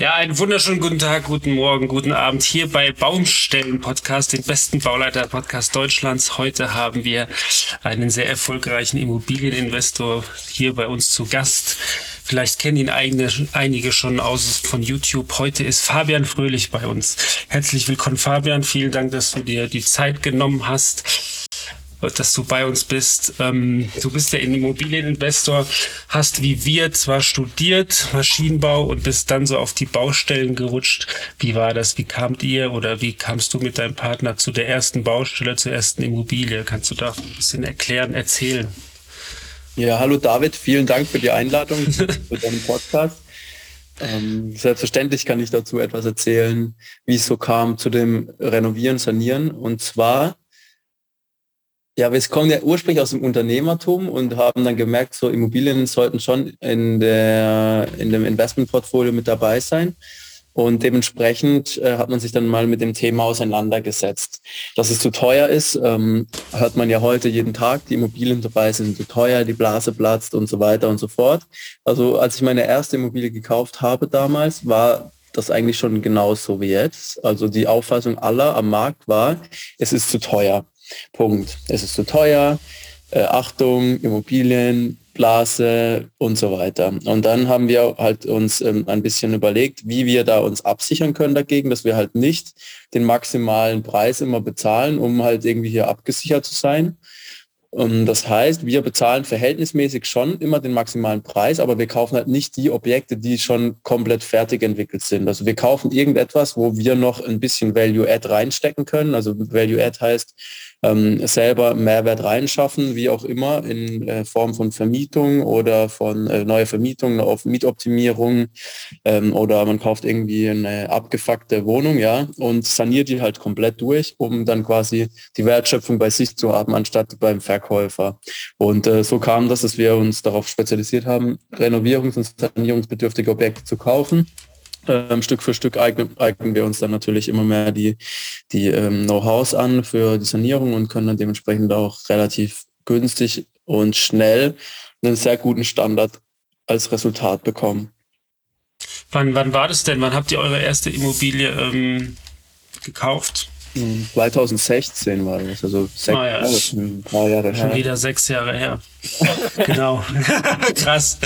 Ja, einen wunderschönen guten Tag, guten Morgen, guten Abend hier bei Baumstellen Podcast, den besten Bauleiter-Podcast Deutschlands. Heute haben wir einen sehr erfolgreichen Immobilieninvestor hier bei uns zu Gast. Vielleicht kennen ihn eigene, einige schon aus von YouTube. Heute ist Fabian Fröhlich bei uns. Herzlich willkommen, Fabian. Vielen Dank, dass du dir die Zeit genommen hast dass du bei uns bist. Ähm, du bist ja Immobilieninvestor, hast wie wir zwar studiert Maschinenbau und bist dann so auf die Baustellen gerutscht. Wie war das? Wie kamt ihr oder wie kamst du mit deinem Partner zu der ersten Baustelle, zur ersten Immobilie? Kannst du da ein bisschen erklären, erzählen? Ja, hallo David, vielen Dank für die Einladung zu deinem Podcast. Ähm, selbstverständlich kann ich dazu etwas erzählen, wie es so kam zu dem Renovieren, Sanieren. Und zwar ja, wir kommen ja ursprünglich aus dem Unternehmertum und haben dann gemerkt, so Immobilien sollten schon in, der, in dem Investmentportfolio mit dabei sein. Und dementsprechend äh, hat man sich dann mal mit dem Thema auseinandergesetzt. Dass es zu teuer ist, ähm, hört man ja heute jeden Tag. Die Immobilien dabei sind zu teuer, die Blase platzt und so weiter und so fort. Also als ich meine erste Immobilie gekauft habe damals, war das eigentlich schon genauso wie jetzt. Also die Auffassung aller am Markt war, es ist zu teuer. Punkt. Es ist zu teuer. Äh, Achtung, Immobilien, Blase und so weiter. Und dann haben wir halt uns ähm, ein bisschen überlegt, wie wir da uns absichern können dagegen, dass wir halt nicht den maximalen Preis immer bezahlen, um halt irgendwie hier abgesichert zu sein. Und das heißt, wir bezahlen verhältnismäßig schon immer den maximalen Preis, aber wir kaufen halt nicht die Objekte, die schon komplett fertig entwickelt sind. Also wir kaufen irgendetwas, wo wir noch ein bisschen Value Add reinstecken können. Also Value Add heißt, ähm, selber Mehrwert reinschaffen, wie auch immer, in äh, Form von Vermietung oder von äh, neuer Vermietung auf Mietoptimierung ähm, oder man kauft irgendwie eine abgefuckte Wohnung, ja, und saniert die halt komplett durch, um dann quasi die Wertschöpfung bei sich zu haben, anstatt beim Verkäufer. Und äh, so kam das, dass wir uns darauf spezialisiert haben, renovierungs- und sanierungsbedürftige Objekte zu kaufen ähm, Stück für Stück eignen, eignen wir uns dann natürlich immer mehr die, die ähm, Know-hows an für die Sanierung und können dann dementsprechend auch relativ günstig und schnell einen sehr guten Standard als Resultat bekommen. Wann, wann war das denn? Wann habt ihr eure erste Immobilie ähm, gekauft? 2016 war das, also sechs ah, ja. Jahre, ein paar Jahre Schon her. wieder sechs Jahre her. genau. Krass.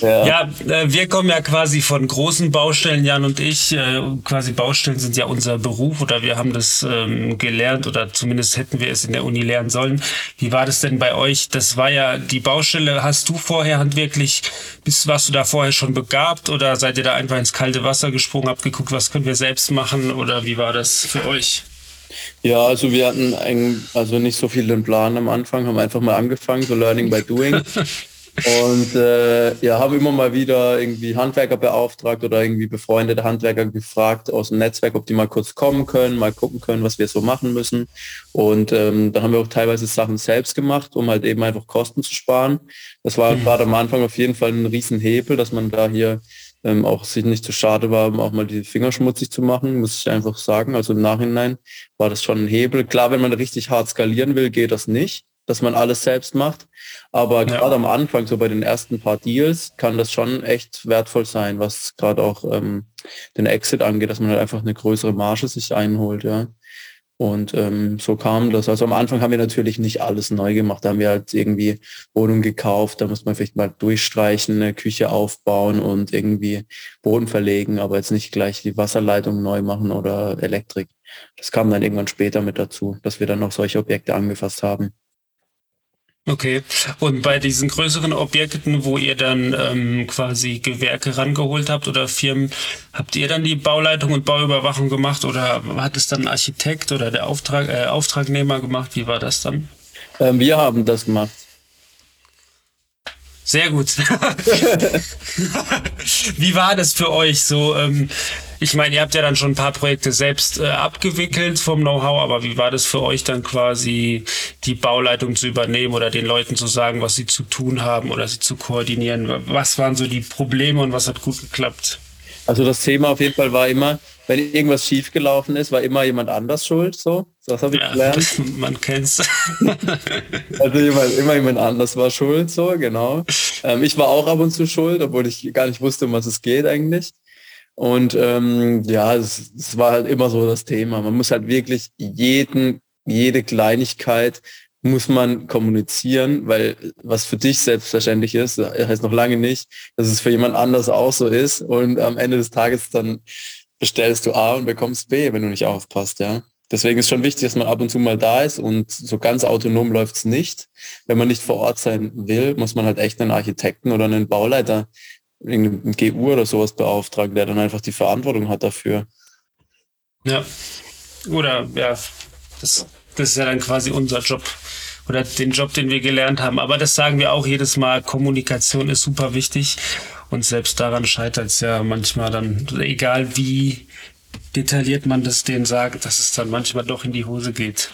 Ja, ja äh, wir kommen ja quasi von großen Baustellen, Jan und ich. Äh, quasi Baustellen sind ja unser Beruf oder wir haben das ähm, gelernt oder zumindest hätten wir es in der Uni lernen sollen. Wie war das denn bei euch? Das war ja die Baustelle. Hast du vorher handwerklich, bist, warst du da vorher schon begabt oder seid ihr da einfach ins kalte Wasser gesprungen, habt geguckt, was können wir selbst machen oder wie war das für euch? Ja, also wir hatten ein, also nicht so viel den Plan am Anfang, haben einfach mal angefangen, so Learning by Doing. Und äh, ja, haben immer mal wieder irgendwie Handwerker beauftragt oder irgendwie befreundete Handwerker gefragt aus dem Netzwerk, ob die mal kurz kommen können, mal gucken können, was wir so machen müssen. Und ähm, dann haben wir auch teilweise Sachen selbst gemacht, um halt eben einfach Kosten zu sparen. Das war mhm. gerade am Anfang auf jeden Fall ein Riesenhebel, dass man da hier ähm, auch sich nicht zu schade war, um auch mal die Finger schmutzig zu machen, muss ich einfach sagen. Also im Nachhinein war das schon ein Hebel. Klar, wenn man richtig hart skalieren will, geht das nicht, dass man alles selbst macht. Aber ja. gerade am Anfang, so bei den ersten paar Deals, kann das schon echt wertvoll sein, was gerade auch ähm, den Exit angeht, dass man halt einfach eine größere Marge sich einholt, ja. Und ähm, so kam das. Also am Anfang haben wir natürlich nicht alles neu gemacht. Da haben wir halt irgendwie Wohnung gekauft, da muss man vielleicht mal durchstreichen, eine Küche aufbauen und irgendwie Boden verlegen, aber jetzt nicht gleich die Wasserleitung neu machen oder Elektrik. Das kam dann irgendwann später mit dazu, dass wir dann noch solche Objekte angefasst haben. Okay. Und bei diesen größeren Objekten, wo ihr dann ähm, quasi Gewerke rangeholt habt oder Firmen, habt ihr dann die Bauleitung und Bauüberwachung gemacht oder hat es dann ein Architekt oder der Auftrag, äh, Auftragnehmer gemacht? Wie war das dann? Ähm, wir haben das gemacht. Sehr gut. Wie war das für euch so? Ähm, ich meine, ihr habt ja dann schon ein paar Projekte selbst äh, abgewickelt vom Know-how, aber wie war das für euch dann quasi die Bauleitung zu übernehmen oder den Leuten zu sagen, was sie zu tun haben oder sie zu koordinieren? Was waren so die Probleme und was hat gut geklappt? Also das Thema auf jeden Fall war immer, wenn irgendwas schiefgelaufen ist, war immer jemand anders schuld. So, das habe ich ja, gelernt. Man kennt's. also immer, immer jemand anders war schuld. So, genau. Ähm, ich war auch ab und zu schuld, obwohl ich gar nicht wusste, um was es geht eigentlich. Und ähm, ja, es, es war halt immer so das Thema. Man muss halt wirklich jeden, jede Kleinigkeit muss man kommunizieren, weil was für dich selbstverständlich ist, heißt noch lange nicht, dass es für jemand anders auch so ist. Und am Ende des Tages dann bestellst du A und bekommst B, wenn du nicht aufpasst, ja. Deswegen ist schon wichtig, dass man ab und zu mal da ist und so ganz autonom läuft's nicht. Wenn man nicht vor Ort sein will, muss man halt echt einen Architekten oder einen Bauleiter, irgendeinen GU oder sowas beauftragen, der dann einfach die Verantwortung hat dafür. Ja. Oder ja, das, das ist ja dann quasi unser Job oder den Job, den wir gelernt haben. Aber das sagen wir auch jedes Mal, Kommunikation ist super wichtig. Und selbst daran scheitert es ja manchmal dann, egal wie detailliert man das denen sagt, dass es dann manchmal doch in die Hose geht.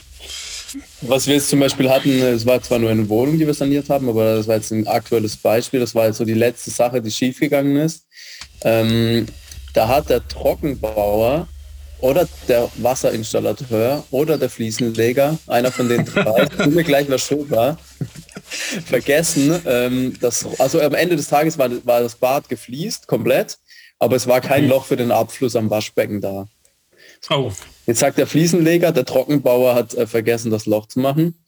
Was wir jetzt zum Beispiel hatten, es war zwar nur eine Wohnung, die wir saniert haben, aber das war jetzt ein aktuelles Beispiel. Das war jetzt so die letzte Sache, die schiefgegangen ist. Ähm, da hat der Trockenbauer oder der Wasserinstallateur oder der Fliesenleger, einer von den drei, mir gleich was schuld war, vergessen, ähm, dass, also am Ende des Tages war, war das Bad gefliest, komplett, aber es war kein mhm. Loch für den Abfluss am Waschbecken da. Oh. Jetzt sagt der Fliesenleger, der Trockenbauer hat äh, vergessen, das Loch zu machen.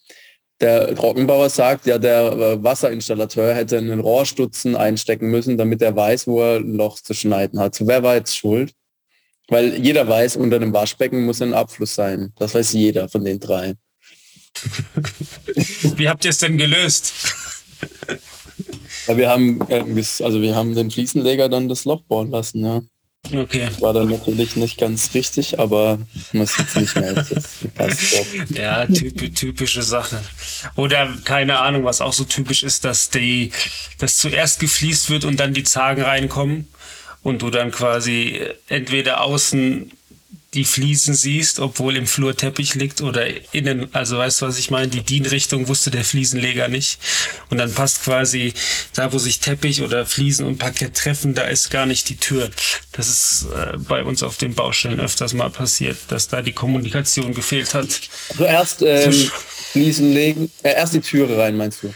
Der Trockenbauer sagt, ja, der äh, Wasserinstallateur hätte einen Rohrstutzen einstecken müssen, damit er weiß, wo er ein Loch zu schneiden hat. So, wer war jetzt schuld? Weil jeder weiß, unter einem Waschbecken muss ein Abfluss sein. Das weiß jeder von den drei. Wie habt ihr es denn gelöst? Ja, wir haben, ähm, also wir haben den Fliesenleger dann das Loch bohren lassen, ja. Okay. War dann natürlich nicht ganz richtig, aber muss jetzt nicht mehr. ja, typ, typische Sache. Oder keine Ahnung, was auch so typisch ist, dass die, dass zuerst gefliest wird und dann die Zagen reinkommen und du dann quasi entweder außen die Fliesen siehst, obwohl im Flur Teppich liegt oder innen, also weißt du, was ich meine? Die Dienrichtung wusste der Fliesenleger nicht. Und dann passt quasi da, wo sich Teppich oder Fliesen und Parkett treffen, da ist gar nicht die Tür. Das ist äh, bei uns auf den Baustellen öfters mal passiert, dass da die Kommunikation gefehlt hat. Also erst ähm, Fliesen legen, äh, erst die Türe rein, meinst du?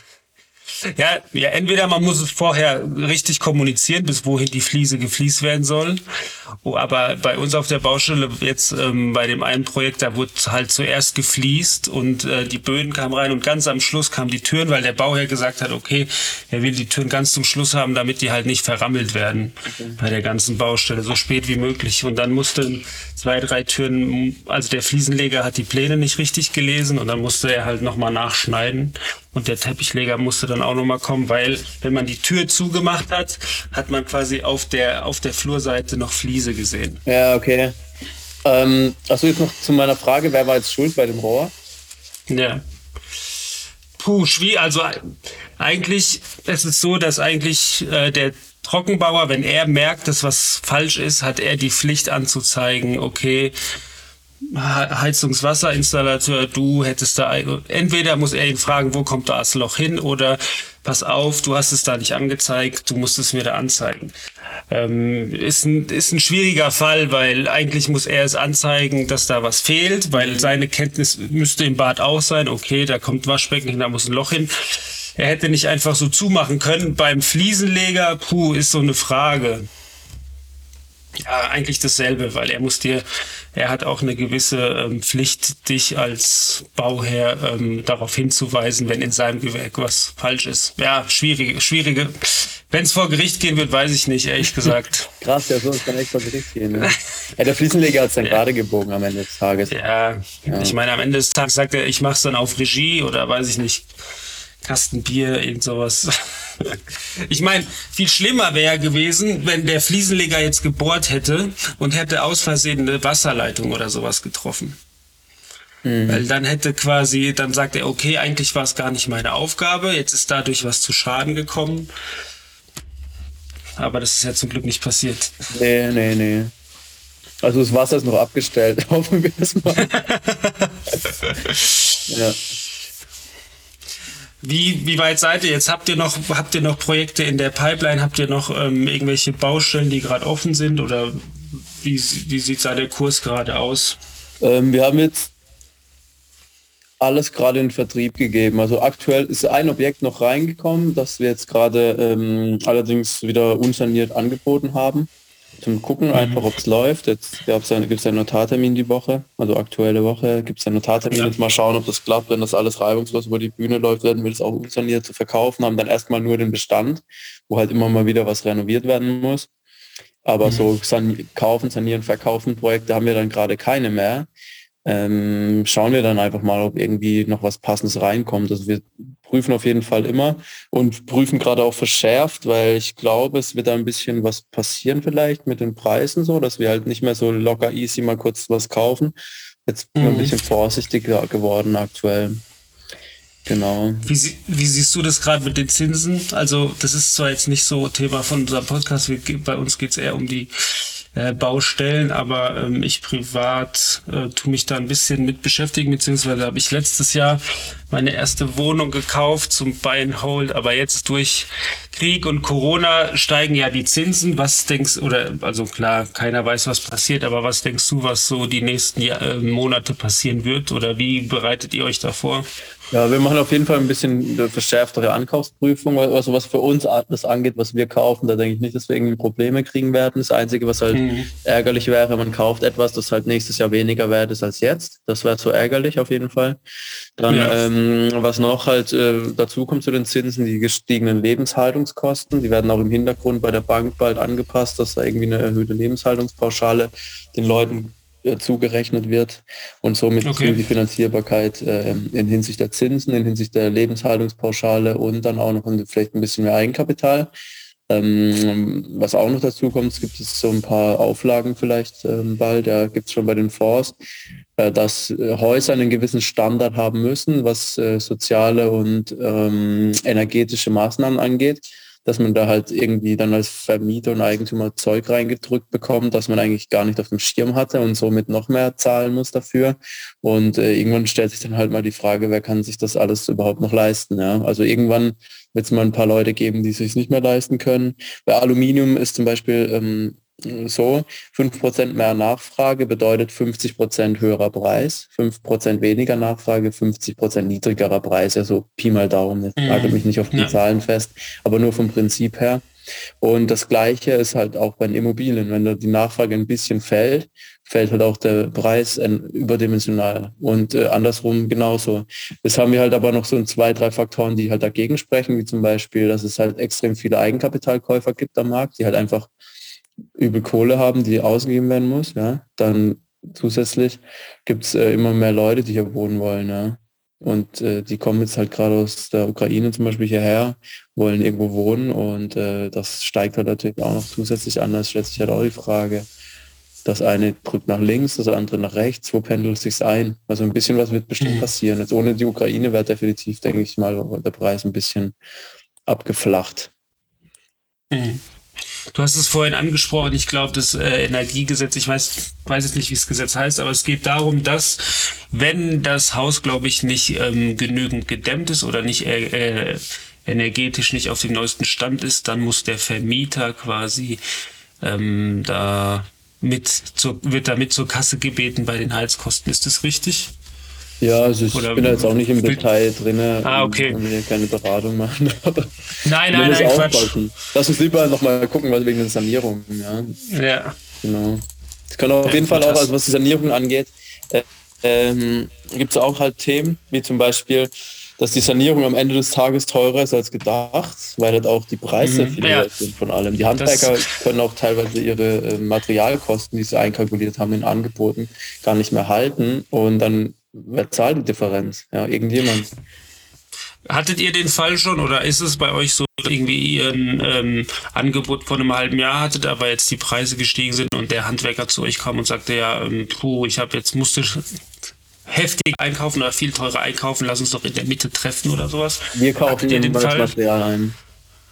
Ja, ja, entweder man muss es vorher richtig kommunizieren, bis wohin die Fliese gefliest werden soll. Oh, aber bei uns auf der Baustelle, jetzt ähm, bei dem einen Projekt, da wurde halt zuerst gefliest und äh, die Böden kamen rein und ganz am Schluss kamen die Türen, weil der Bauherr gesagt hat, okay, er will die Türen ganz zum Schluss haben, damit die halt nicht verrammelt werden okay. bei der ganzen Baustelle, so spät wie möglich. Und dann mussten zwei, drei Türen, also der Fliesenleger hat die Pläne nicht richtig gelesen und dann musste er halt nochmal nachschneiden. Und der Teppichleger musste dann auch nochmal kommen, weil wenn man die Tür zugemacht hat, hat man quasi auf der, auf der Flurseite noch Fliese gesehen. Ja, okay. Ähm, achso, jetzt noch zu meiner Frage, wer war jetzt schuld bei dem Rohr? Ja. Puh, schwierig. Also eigentlich es ist so, dass eigentlich äh, der Trockenbauer, wenn er merkt, dass was falsch ist, hat er die Pflicht anzuzeigen, okay, Heizungswasserinstallateur, du hättest da, entweder muss er ihn fragen, wo kommt das Loch hin oder pass auf, du hast es da nicht angezeigt, du musst es mir da anzeigen. Ähm, ist, ein, ist ein schwieriger Fall, weil eigentlich muss er es anzeigen, dass da was fehlt, weil seine Kenntnis müsste im Bad auch sein, okay, da kommt Waschbecken hin, da muss ein Loch hin. Er hätte nicht einfach so zumachen können. Beim Fliesenleger, puh, ist so eine Frage. Ja, eigentlich dasselbe, weil er muss dir, er hat auch eine gewisse ähm, Pflicht, dich als Bauherr ähm, darauf hinzuweisen, wenn in seinem Gewerk was falsch ist. Ja, schwierige, schwierige. Wenn es vor Gericht gehen wird, weiß ich nicht, ehrlich gesagt. Krass, ja, so kann echt vor Gericht gehen. Ne? ja, der Fliesenleger hat es dann ja. gerade gebogen am Ende des Tages. Ja, ja, ich meine, am Ende des Tages sagt er, ich mach's dann auf Regie oder weiß ich nicht. Kasten Bier, irgend sowas. Ich meine, viel schlimmer wäre gewesen, wenn der Fliesenleger jetzt gebohrt hätte und hätte aus Versehen eine Wasserleitung oder sowas getroffen. Mhm. Weil dann hätte quasi, dann sagt er, okay, eigentlich war es gar nicht meine Aufgabe, jetzt ist dadurch was zu Schaden gekommen. Aber das ist ja zum Glück nicht passiert. Nee, nee, nee. Also das Wasser ist noch abgestellt. Hoffen wir es mal. ja. Wie, wie weit seid ihr jetzt? Habt ihr noch, habt ihr noch Projekte in der Pipeline? Habt ihr noch ähm, irgendwelche Baustellen, die gerade offen sind? Oder wie, wie sieht da der Kurs gerade aus? Ähm, wir haben jetzt alles gerade in Vertrieb gegeben. Also aktuell ist ein Objekt noch reingekommen, das wir jetzt gerade ähm, allerdings wieder unsaniert angeboten haben zum Gucken mhm. einfach, ob es läuft. Jetzt gibt es einen Notartermin die Woche, also aktuelle Woche gibt es einen Notartermin. Ja. Jetzt mal schauen, ob das klappt. Wenn das alles reibungslos über die Bühne läuft, werden wir das auch unsaniert zu verkaufen, haben dann erstmal nur den Bestand, wo halt immer mal wieder was renoviert werden muss. Aber mhm. so san kaufen, sanieren, verkaufen Projekte haben wir dann gerade keine mehr ähm, schauen wir dann einfach mal, ob irgendwie noch was Passendes reinkommt. Also wir prüfen auf jeden Fall immer und prüfen gerade auch verschärft, weil ich glaube, es wird da ein bisschen was passieren vielleicht mit den Preisen so, dass wir halt nicht mehr so locker easy mal kurz was kaufen. Jetzt bin ich mhm. ein bisschen vorsichtiger geworden aktuell. Genau. Wie, wie, siehst du das gerade mit den Zinsen? Also das ist zwar jetzt nicht so Thema von unserem Podcast, bei uns geht es eher um die äh, Baustellen, aber ähm, ich privat äh, tue mich da ein bisschen mit beschäftigen, beziehungsweise habe ich letztes Jahr meine erste Wohnung gekauft zum Buy and Hold, aber jetzt durch Krieg und Corona steigen ja die Zinsen. Was denkst oder also klar, keiner weiß, was passiert, aber was denkst du, was so die nächsten Jahr, äh, Monate passieren wird oder wie bereitet ihr euch davor? Ja, wir machen auf jeden Fall ein bisschen eine verschärftere Ankaufsprüfung, also was für uns das angeht, was wir kaufen, da denke ich nicht, dass wir irgendwie Probleme kriegen werden. Das Einzige, was halt mhm. ärgerlich wäre, man kauft etwas, das halt nächstes Jahr weniger wert ist als jetzt. Das wäre so ärgerlich auf jeden Fall. Dann, ja. ähm, was noch halt äh, dazu kommt zu den Zinsen, die gestiegenen Lebenshaltungskosten, die werden auch im Hintergrund bei der Bank bald angepasst, dass da irgendwie eine erhöhte Lebenshaltungspauschale den Leuten äh, zugerechnet wird und somit okay. die Finanzierbarkeit äh, in Hinsicht der Zinsen, in Hinsicht der Lebenshaltungspauschale und dann auch noch vielleicht ein bisschen mehr Eigenkapital. Ähm, was auch noch dazu kommt, es gibt es so ein paar Auflagen vielleicht ähm, bald, ja, gibt es schon bei den Fonds, äh, dass äh, Häuser einen gewissen Standard haben müssen, was äh, soziale und ähm, energetische Maßnahmen angeht dass man da halt irgendwie dann als Vermieter und Eigentümer Zeug reingedrückt bekommt, dass man eigentlich gar nicht auf dem Schirm hatte und somit noch mehr zahlen muss dafür. Und äh, irgendwann stellt sich dann halt mal die Frage, wer kann sich das alles überhaupt noch leisten? Ja? Also irgendwann wird es mal ein paar Leute geben, die sich nicht mehr leisten können. Bei Aluminium ist zum Beispiel ähm, so, 5% mehr Nachfrage bedeutet 50% höherer Preis, 5% weniger Nachfrage, 50% niedrigerer Preis, also Pi mal Daumen, jetzt lage mhm. mich nicht auf die ja. Zahlen fest, aber nur vom Prinzip her. Und das Gleiche ist halt auch bei den Immobilien. Wenn da die Nachfrage ein bisschen fällt, fällt halt auch der Preis überdimensional. Und äh, andersrum genauso. Das haben wir halt aber noch so zwei, drei Faktoren, die halt dagegen sprechen, wie zum Beispiel, dass es halt extrem viele Eigenkapitalkäufer gibt am Markt, die halt einfach übel Kohle haben, die ausgegeben werden muss, ja, dann zusätzlich gibt es äh, immer mehr Leute, die hier wohnen wollen, ja. Und äh, die kommen jetzt halt gerade aus der Ukraine zum Beispiel hierher, wollen irgendwo wohnen und äh, das steigt halt natürlich auch noch zusätzlich an. Das stellt sich halt auch die Frage, das eine drückt nach links, das andere nach rechts, wo pendelt es sich ein? Also ein bisschen was wird bestimmt mhm. passieren. Jetzt ohne die Ukraine wäre definitiv, denke ich mal, der Preis ein bisschen abgeflacht. Mhm. Du hast es vorhin angesprochen, ich glaube, das äh, Energiegesetz, ich weiß, weiß jetzt nicht, wie das Gesetz heißt, aber es geht darum, dass wenn das Haus, glaube ich, nicht ähm, genügend gedämmt ist oder nicht äh, äh, energetisch nicht auf dem neuesten Stand ist, dann muss der Vermieter quasi ähm, da mit zur, wird damit zur Kasse gebeten bei den Heizkosten. Ist das richtig? Ja, also ich Oder bin da jetzt auch nicht im Detail drin. Ah, okay. Und wir keine Beratung machen. nein, nein, nein, Quatsch. Lass uns lieber nochmal gucken, was wegen der Sanierung. Ja. ja. Genau. Es kann auf jeden Fall auch, also was die Sanierung angeht, äh, ähm, gibt es auch halt Themen, wie zum Beispiel, dass die Sanierung am Ende des Tages teurer ist als gedacht, weil halt auch die Preise mhm, viel ja. sind von allem. Die Handwerker das können auch teilweise ihre äh, Materialkosten, die sie einkalkuliert haben in Angeboten, gar nicht mehr halten und dann Wer zahlt die Differenz? Ja, irgendjemand. Hattet ihr den Fall schon oder ist es bei euch so, irgendwie ihr ein ähm, Angebot von einem halben Jahr hattet, aber jetzt die Preise gestiegen sind und der Handwerker zu euch kam und sagte, ja, ähm, puh, ich habe jetzt musste heftig einkaufen oder viel teurer einkaufen, lass uns doch in der Mitte treffen oder sowas. Wir kaufen den das Fall? Material ein.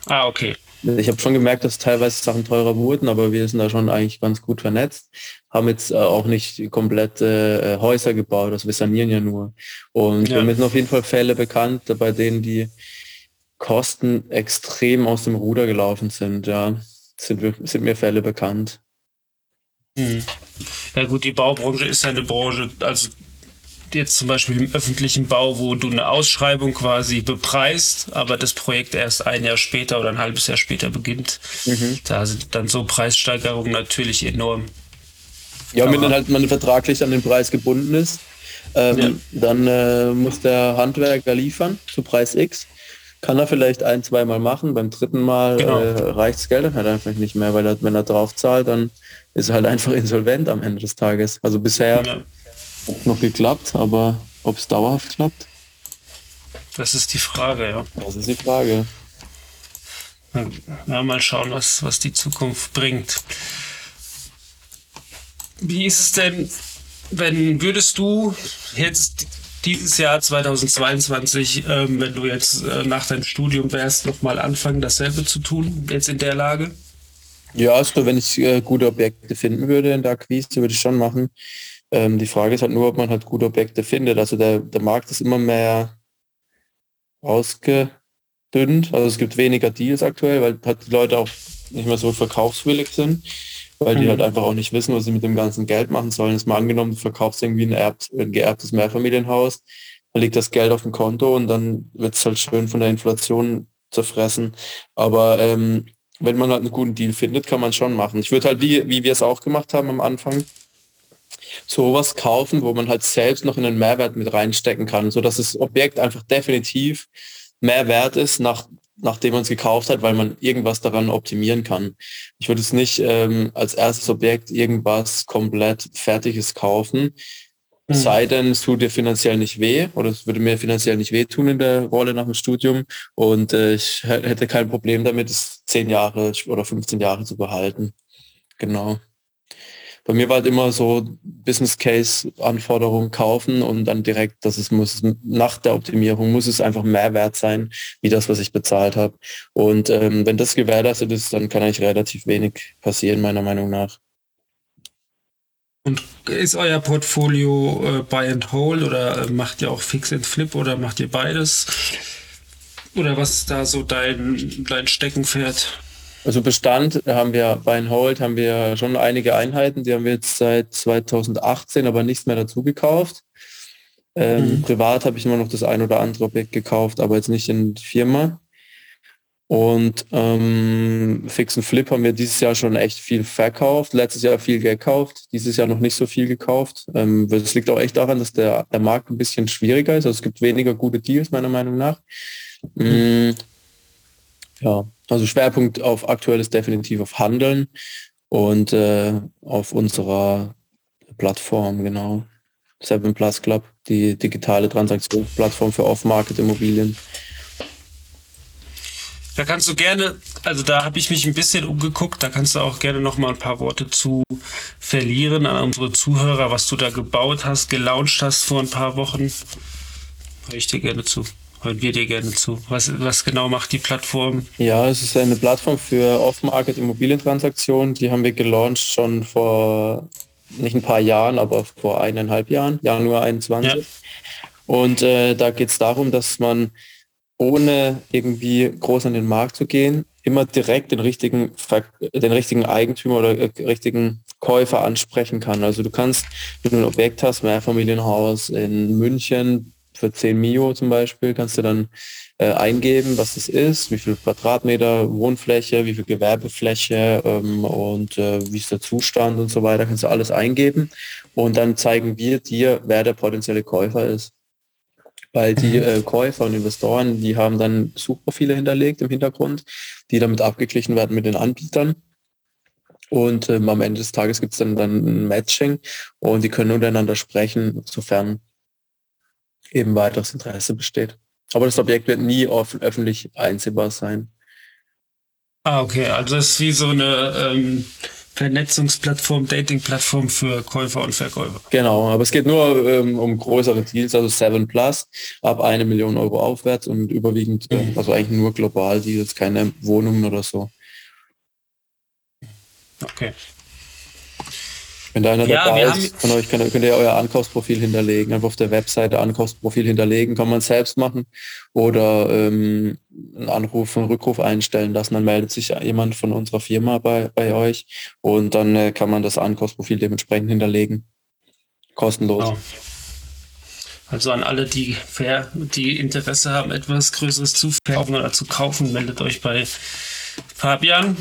Ah, okay. Ich habe schon gemerkt, dass teilweise Sachen teurer wurden, aber wir sind da schon eigentlich ganz gut vernetzt. Haben jetzt äh, auch nicht komplette äh, Häuser gebaut, also wir sanieren ja nur. Und Ja. mir sind auf jeden Fall Fälle bekannt, bei denen die Kosten extrem aus dem Ruder gelaufen sind. Ja, sind, wir- sind mir Fälle bekannt. Hm. Ja gut, die Baubranche ist eine Branche, also jetzt zum Beispiel im öffentlichen Bau, wo du eine Ausschreibung quasi bepreist, aber das Projekt erst ein Jahr später oder ein halbes Jahr später beginnt. Da sind dann so Preissteigerungen natürlich enorm. Ja, wenn dann halt man vertraglich an den Preis gebunden ist, ähm, Ja. dann äh, muss der Handwerker liefern zu Preis X. Kann er vielleicht ein, zweimal machen, beim dritten Mal Genau. äh, reicht das Geld dann halt einfach nicht mehr, weil er, wenn er drauf zahlt, dann ist er halt einfach insolvent am Ende des Tages. Also bisher Ja, hat noch geklappt, aber ob es dauerhaft klappt, das ist die Frage, ja. das ist die Frage. Ja, mal schauen, was, was die Zukunft bringt. Wie ist es denn, wenn würdest du jetzt dieses Jahr 2022, ähm, wenn du jetzt äh, nach deinem Studium wärst, nochmal anfangen, dasselbe zu tun, jetzt in der Lage? Ja, also wenn ich äh, gute Objekte finden würde in der Akquise, würde ich schon machen. Ähm, die Frage ist halt nur, ob man halt gute Objekte findet. Also der, der Markt ist immer mehr ausgedünnt. Also es gibt weniger Deals aktuell, weil halt die Leute auch nicht mehr so verkaufswillig sind, weil die Mhm. halt einfach auch nicht wissen, was sie mit dem ganzen Geld machen sollen. Jetzt mal angenommen, du verkaufst irgendwie ein, erbt, ein geerbtes Mehrfamilienhaus, da liegt das Geld auf dem Konto und dann wird es halt schön von der Inflation zerfressen. Aber ähm, wenn man halt einen guten Deal findet, kann man schon machen. Ich würde halt, wie, wie wir es auch gemacht haben am Anfang, sowas kaufen, wo man halt selbst noch in den Mehrwert mit reinstecken kann, so dass das Objekt einfach definitiv mehr wert ist, nach, nachdem man es gekauft hat, weil man irgendwas daran optimieren kann. Ich würde es nicht ähm, als erstes Objekt irgendwas komplett Fertiges kaufen, Mhm. sei denn, es tut dir finanziell nicht weh oder es würde mir finanziell nicht wehtun in der Rolle nach dem Studium und äh, ich hä- hätte kein Problem damit, es zehn Jahre oder 15 Jahre zu behalten. Genau. Bei mir war halt immer so Business Case Anforderungen kaufen und dann direkt, dass es muss nach der Optimierung muss es einfach mehr wert sein, wie das, was ich bezahlt habe. Und ähm, wenn das gewährleistet ist, dann kann eigentlich relativ wenig passieren, meiner Meinung nach. Und ist euer Portfolio äh, Buy and Hold oder äh, macht ihr auch Fix and Flip oder macht ihr beides? Oder was ist da so dein, dein Steckenpferd? Also Bestand haben wir bei Hold haben wir schon einige Einheiten, die haben wir jetzt seit 2018 aber nichts mehr dazu gekauft. Ähm, Mhm. Privat habe ich immer noch das ein oder andere Objekt gekauft, aber jetzt nicht in die Firma. Und ähm, Fix und Flip haben wir dieses Jahr schon echt viel verkauft, letztes Jahr viel gekauft, dieses Jahr noch nicht so viel gekauft. Ähm, das liegt auch echt daran, dass der, der Markt ein bisschen schwieriger ist. Also es gibt weniger gute Deals meiner Meinung nach. Mm, ja, also Schwerpunkt auf aktuell ist definitiv auf Handeln und äh, auf unserer Plattform, genau. Seven Plus Club, die digitale Transaktionsplattform für Off-Market-Immobilien. Da kannst du gerne, also da habe ich mich ein bisschen umgeguckt, da kannst du auch gerne noch mal ein paar Worte zu verlieren an unsere Zuhörer, was du da gebaut hast, gelauncht hast vor ein paar Wochen. Hör ich dir gerne zu. Hören wir dir gerne zu. Was, was genau macht die Plattform? Ja, es ist eine Plattform für Off-Market-Immobilientransaktionen. Die haben wir gelauncht schon vor nicht ein paar Jahren, aber vor eineinhalb Jahren, Januar 21. Ja. Und äh, da geht es darum, dass man ohne irgendwie groß an den Markt zu gehen, immer direkt den richtigen, den richtigen Eigentümer oder äh, richtigen Käufer ansprechen kann. Also du kannst, wenn du ein Objekt hast, Mehrfamilienhaus in München für 10 Mio zum Beispiel, kannst du dann äh, eingeben, was es ist, wie viel Quadratmeter Wohnfläche, wie viel Gewerbefläche ähm, und äh, wie ist der Zustand und so weiter, kannst du alles eingeben und dann zeigen wir dir, wer der potenzielle Käufer ist. Weil die äh, Käufer und Investoren, die haben dann Suchprofile hinterlegt im Hintergrund, die damit abgeglichen werden mit den Anbietern. Und ähm, am Ende des Tages gibt es dann, dann ein Matching und die können untereinander sprechen, sofern eben weiteres Interesse besteht. Aber das Objekt wird nie offen, öffentlich einsehbar sein. Ah, okay. Also es ist wie so eine ähm, Vernetzungsplattform, Datingplattform für Käufer und Verkäufer. Genau, aber es geht nur ähm, um größere Deals, also 7 Plus, ab eine Million Euro aufwärts und überwiegend, äh, Mhm. also eigentlich nur global Deals, keine Wohnungen oder so. Okay. Wenn da einer Ja, dabei ist von euch, könnt, könnt ihr euer Ankaufsprofil hinterlegen. Einfach auf der Webseite Ankaufsprofil hinterlegen, kann man selbst machen. Oder ähm, einen Anruf, einen Rückruf einstellen lassen. Dann meldet sich jemand von unserer Firma bei, bei euch und dann äh, kann man das Ankaufsprofil dementsprechend hinterlegen. Kostenlos. Genau. Also an alle, die, fair, die Interesse haben, etwas Größeres zu verkaufen oder zu kaufen, meldet euch bei Fabian.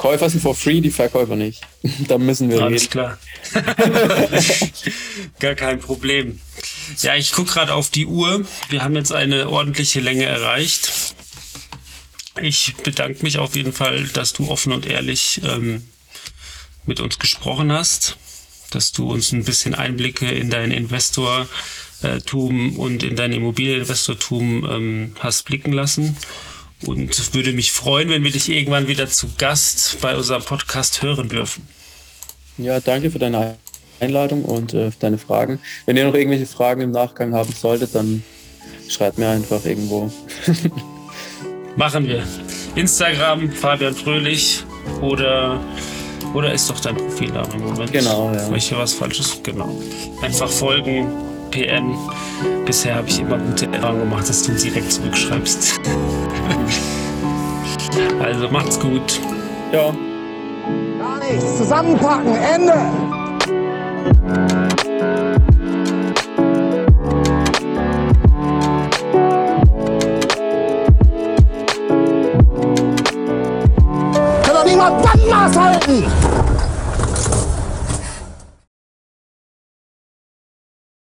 Käufer sind for free, die Verkäufer nicht. da müssen wir Alles reden. klar. Gar kein Problem. Ja, ich gucke gerade auf die Uhr. Wir haben jetzt eine ordentliche Länge erreicht. Ich bedanke mich auf jeden Fall, dass du offen und ehrlich ähm, mit uns gesprochen hast, dass du uns ein bisschen Einblicke in dein Investortum und in dein Immobilieninvestortum ähm, hast blicken lassen. Und würde mich freuen, wenn wir dich irgendwann wieder zu Gast bei unserem Podcast hören dürfen. Ja, danke für deine Einladung und äh, für deine Fragen. Wenn ihr noch irgendwelche Fragen im Nachgang haben solltet, dann schreibt mir einfach irgendwo. Machen wir. Instagram, Fabian Fröhlich oder oder ist doch dein Profil da im Moment? Genau, ja. Ich hier was Falsches? Genau. Einfach folgen, PN. Bisher habe ich immer gute Erfahrungen gemacht, dass du direkt zurückschreibst. Also macht's gut. Ja, Gar nichts. Zusammenpacken. Ende. Kann doch niemand Bandmaß halten!